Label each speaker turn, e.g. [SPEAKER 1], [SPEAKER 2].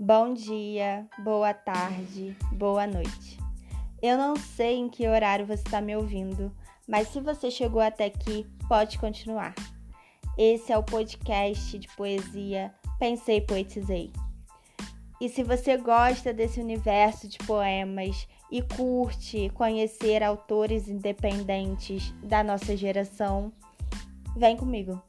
[SPEAKER 1] Bom dia, boa tarde, boa noite. Eu não sei em que horário você está me ouvindo, mas se você chegou até aqui, pode continuar. Esse é o podcast de poesia Pensei Poetizei. E se você gosta desse universo de poemas e curte conhecer autores independentes da nossa geração, vem comigo.